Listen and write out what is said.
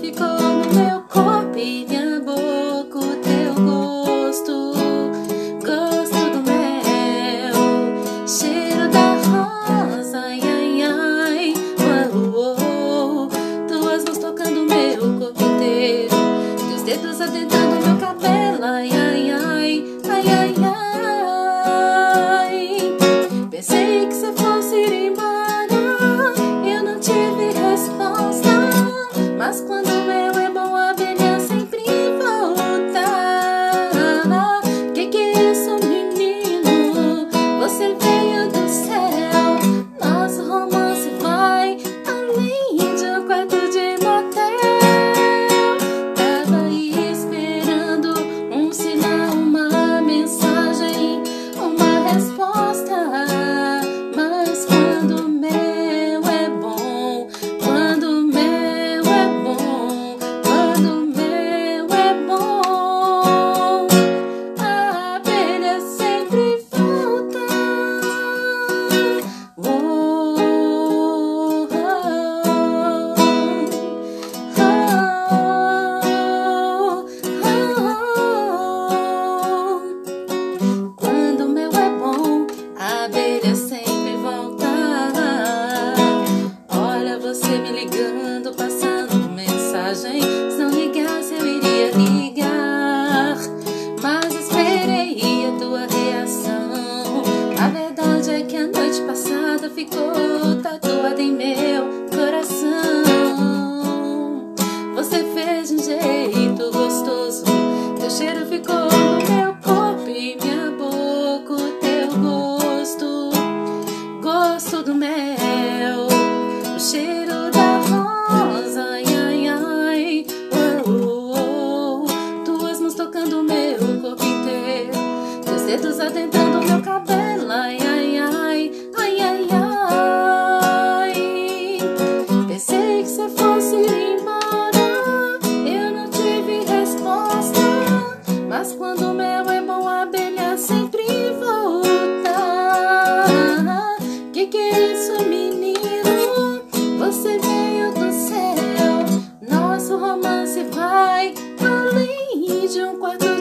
ficou no meu corpo e minha boca, o teu gosto, gosto do mel, cheiro da rosa, ai ai ai, uau, tuas mãos tocando meu corpo inteiro, teus dedos adentando meu cabelo, ai ai. dedos atentando meu cabelo. Ai, ai, ai, ai, ai, ai. Pensei que você fosse embora. Eu não tive resposta. Mas quando meu é bom, a abelha sempre volta. Que que é isso, menino? Você veio do céu. Nosso romance vai além de um quarto